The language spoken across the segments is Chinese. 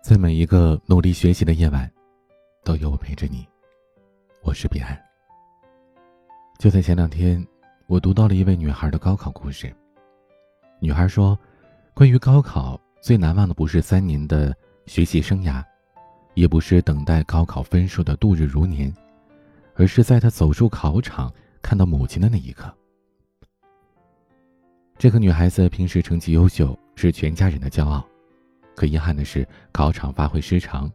在每一个努力学习的夜晚，都有我陪着你。我是彼岸。就在前两天，我读到了一位女孩的高考故事。女孩说：“关于高考，最难忘的不是三年的学习生涯，也不是等待高考分数的度日如年，而是在她走出考场，看到母亲的那一刻。”这个女孩子平时成绩优秀，是全家人的骄傲。可遗憾的是，考场发挥失常。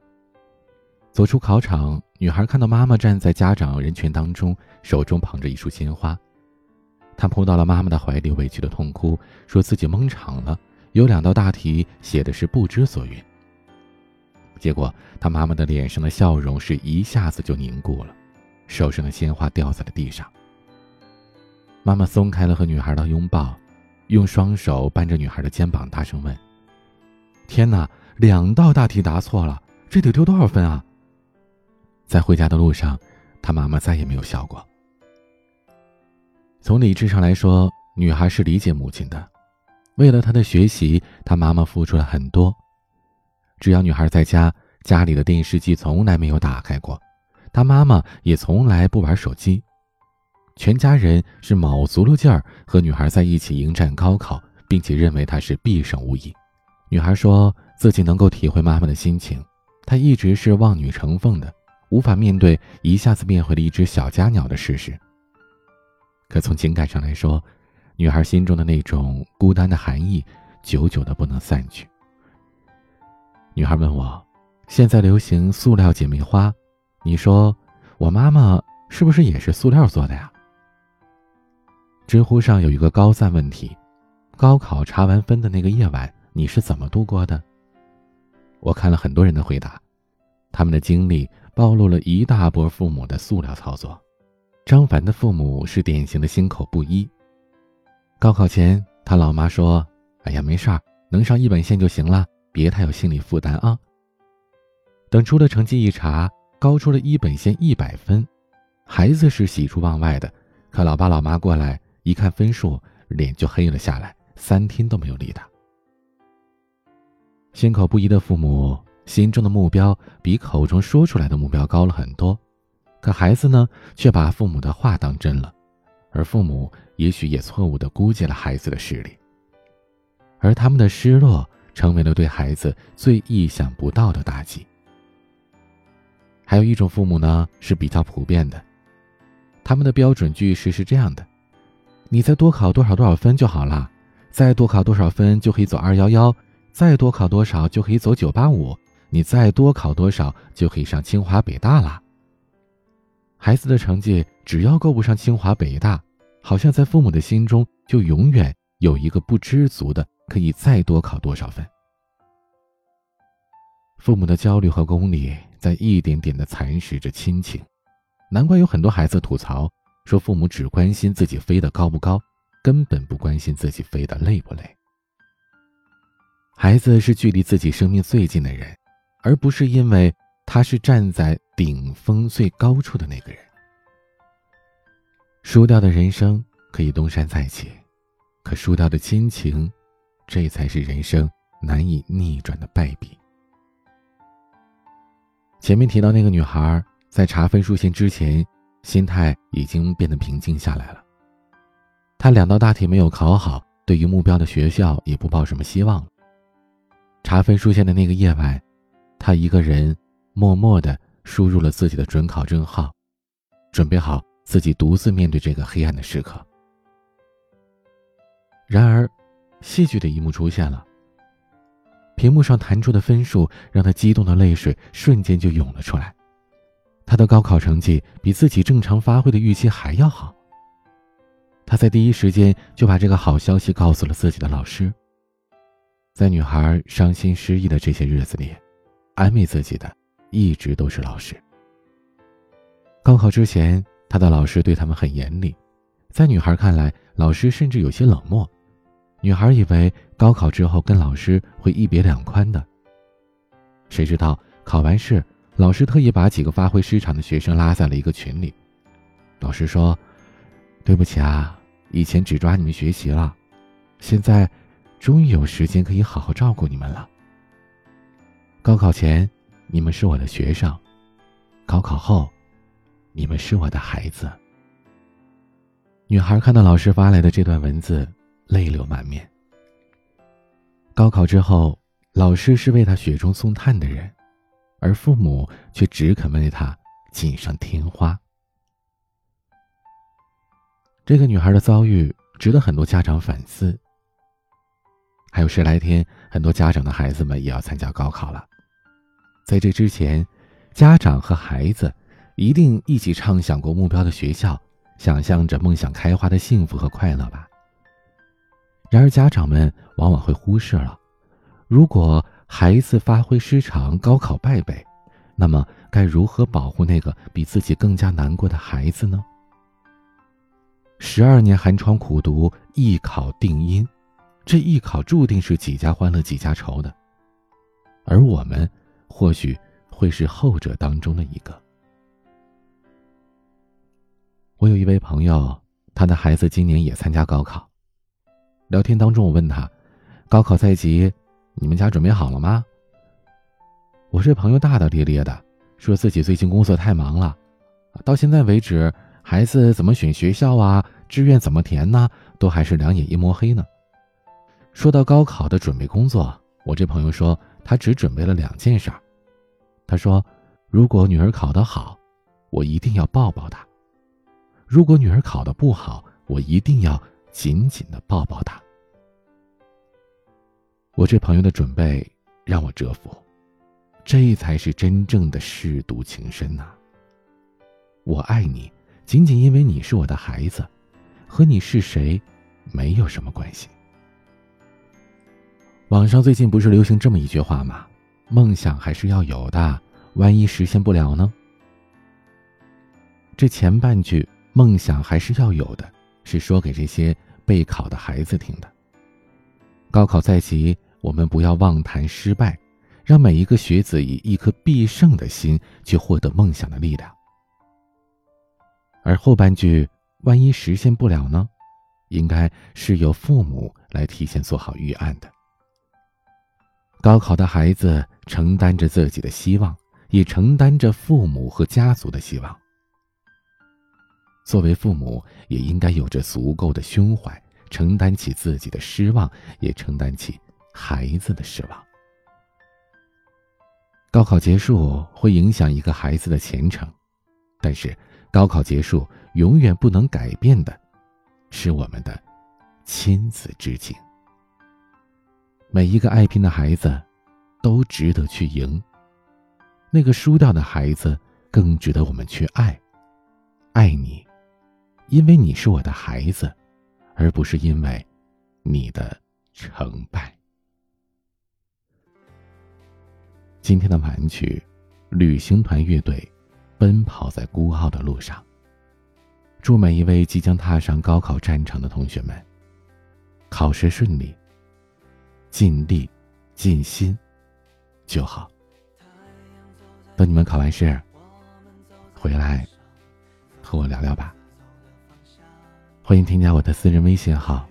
走出考场，女孩看到妈妈站在家长人群当中，手中捧着一束鲜花。她扑到了妈妈的怀里，委屈的痛哭，说自己蒙场了，有两道大题写的是不知所云。结果，她妈妈的脸上的笑容是一下子就凝固了，手上的鲜花掉在了地上。妈妈松开了和女孩的拥抱，用双手扳着女孩的肩膀，大声问。天哪，两道大题答错了，这得丢多少分啊？在回家的路上，他妈妈再也没有笑过。从理智上来说，女孩是理解母亲的，为了她的学习，她妈妈付出了很多。只要女孩在家，家里的电视机从来没有打开过，她妈妈也从来不玩手机，全家人是卯足了劲儿和女孩在一起迎战高考，并且认为她是必胜无疑。女孩说自己能够体会妈妈的心情，她一直是望女成凤的，无法面对一下子变回了一只小家鸟的事实。可从情感上来说，女孩心中的那种孤单的寒意，久久的不能散去。女孩问我，现在流行塑料姐妹花，你说我妈妈是不是也是塑料做的呀？知乎上有一个高赞问题：高考查完分的那个夜晚。你是怎么度过的？我看了很多人的回答，他们的经历暴露了一大波父母的塑料操作。张凡的父母是典型的心口不一。高考前，他老妈说：“哎呀，没事儿，能上一本线就行了，别太有心理负担啊。”等出了成绩一查，高出了一本线一百分，孩子是喜出望外的。可老爸老妈过来一看分数，脸就黑了下来，三天都没有理他。心口不一的父母，心中的目标比口中说出来的目标高了很多，可孩子呢，却把父母的话当真了，而父母也许也错误的估计了孩子的实力，而他们的失落成为了对孩子最意想不到的打击。还有一种父母呢，是比较普遍的，他们的标准句式是这样的：你再多考多少多少分就好了，再多考多少分就可以走二幺幺。再多考多少就可以走九八五，你再多考多少就可以上清华北大了。孩子的成绩只要够不上清华北大，好像在父母的心中就永远有一个不知足的，可以再多考多少分。父母的焦虑和功利在一点点的蚕食着亲情，难怪有很多孩子吐槽说，父母只关心自己飞得高不高，根本不关心自己飞得累不累。孩子是距离自己生命最近的人，而不是因为他是站在顶峰最高处的那个人。输掉的人生可以东山再起，可输掉的亲情，这才是人生难以逆转的败笔。前面提到那个女孩，在查分数线之前，心态已经变得平静下来了。她两道大题没有考好，对于目标的学校也不抱什么希望了。查分数线的那个夜晚，他一个人默默的输入了自己的准考证号，准备好自己独自面对这个黑暗的时刻。然而，戏剧的一幕出现了。屏幕上弹出的分数让他激动的泪水瞬间就涌了出来。他的高考成绩比自己正常发挥的预期还要好。他在第一时间就把这个好消息告诉了自己的老师。在女孩伤心失意的这些日子里，安慰自己的一直都是老师。高考之前，她的老师对他们很严厉，在女孩看来，老师甚至有些冷漠。女孩以为高考之后跟老师会一别两宽的，谁知道考完试，老师特意把几个发挥失常的学生拉在了一个群里。老师说：“对不起啊，以前只抓你们学习了，现在。”终于有时间可以好好照顾你们了。高考前，你们是我的学生；高考后，你们是我的孩子。女孩看到老师发来的这段文字，泪流满面。高考之后，老师是为她雪中送炭的人，而父母却只肯为她锦上添花。这个女孩的遭遇值得很多家长反思。还有十来天，很多家长的孩子们也要参加高考了。在这之前，家长和孩子一定一起畅想过目标的学校，想象着梦想开花的幸福和快乐吧。然而，家长们往往会忽视了，如果孩子发挥失常，高考败北，那么该如何保护那个比自己更加难过的孩子呢？十二年寒窗苦读，一考定音。这艺考注定是几家欢乐几家愁的，而我们或许会是后者当中的一个。我有一位朋友，他的孩子今年也参加高考。聊天当中，我问他：“高考在即，你们家准备好了吗？”我这朋友大大咧咧的，说自己最近工作太忙了，到现在为止，孩子怎么选学校啊，志愿怎么填呢，都还是两眼一摸黑呢。说到高考的准备工作，我这朋友说他只准备了两件事儿。他说：“如果女儿考得好，我一定要抱抱她；如果女儿考得不好，我一定要紧紧的抱抱她。”我这朋友的准备让我折服，这才是真正的舐犊情深呐！我爱你，仅仅因为你是我的孩子，和你是谁没有什么关系。网上最近不是流行这么一句话吗？梦想还是要有的，万一实现不了呢？这前半句“梦想还是要有的”，是说给这些备考的孩子听的。高考在即，我们不要妄谈失败，让每一个学子以一颗必胜的心去获得梦想的力量。而后半句“万一实现不了呢”，应该是由父母来提前做好预案的。高考的孩子承担着自己的希望，也承担着父母和家族的希望。作为父母，也应该有着足够的胸怀，承担起自己的失望，也承担起孩子的失望。高考结束会影响一个孩子的前程，但是高考结束永远不能改变的，是我们的亲子之情。每一个爱拼的孩子，都值得去赢。那个输掉的孩子，更值得我们去爱。爱你，因为你是我的孩子，而不是因为你的成败。今天的晚曲，旅行团乐队，奔跑在孤傲的路上。祝每一位即将踏上高考战场的同学们，考试顺利。尽力，尽心，就好。等你们考完试，回来和我聊聊吧。欢迎添加我的私人微信号：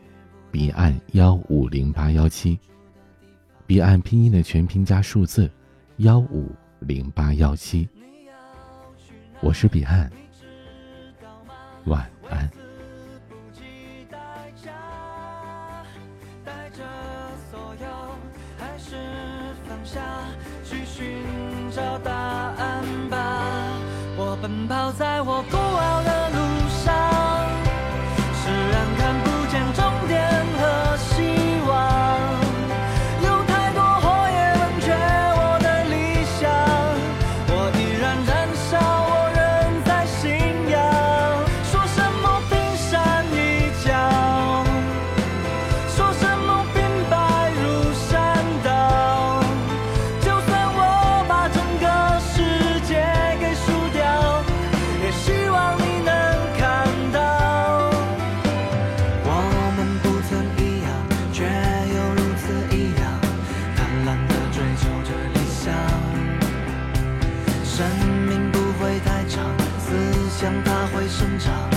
彼岸幺五零八幺七，彼岸拼音的全拼加数字幺五零八幺七。我是彼岸，晚安。奔跑在我生长。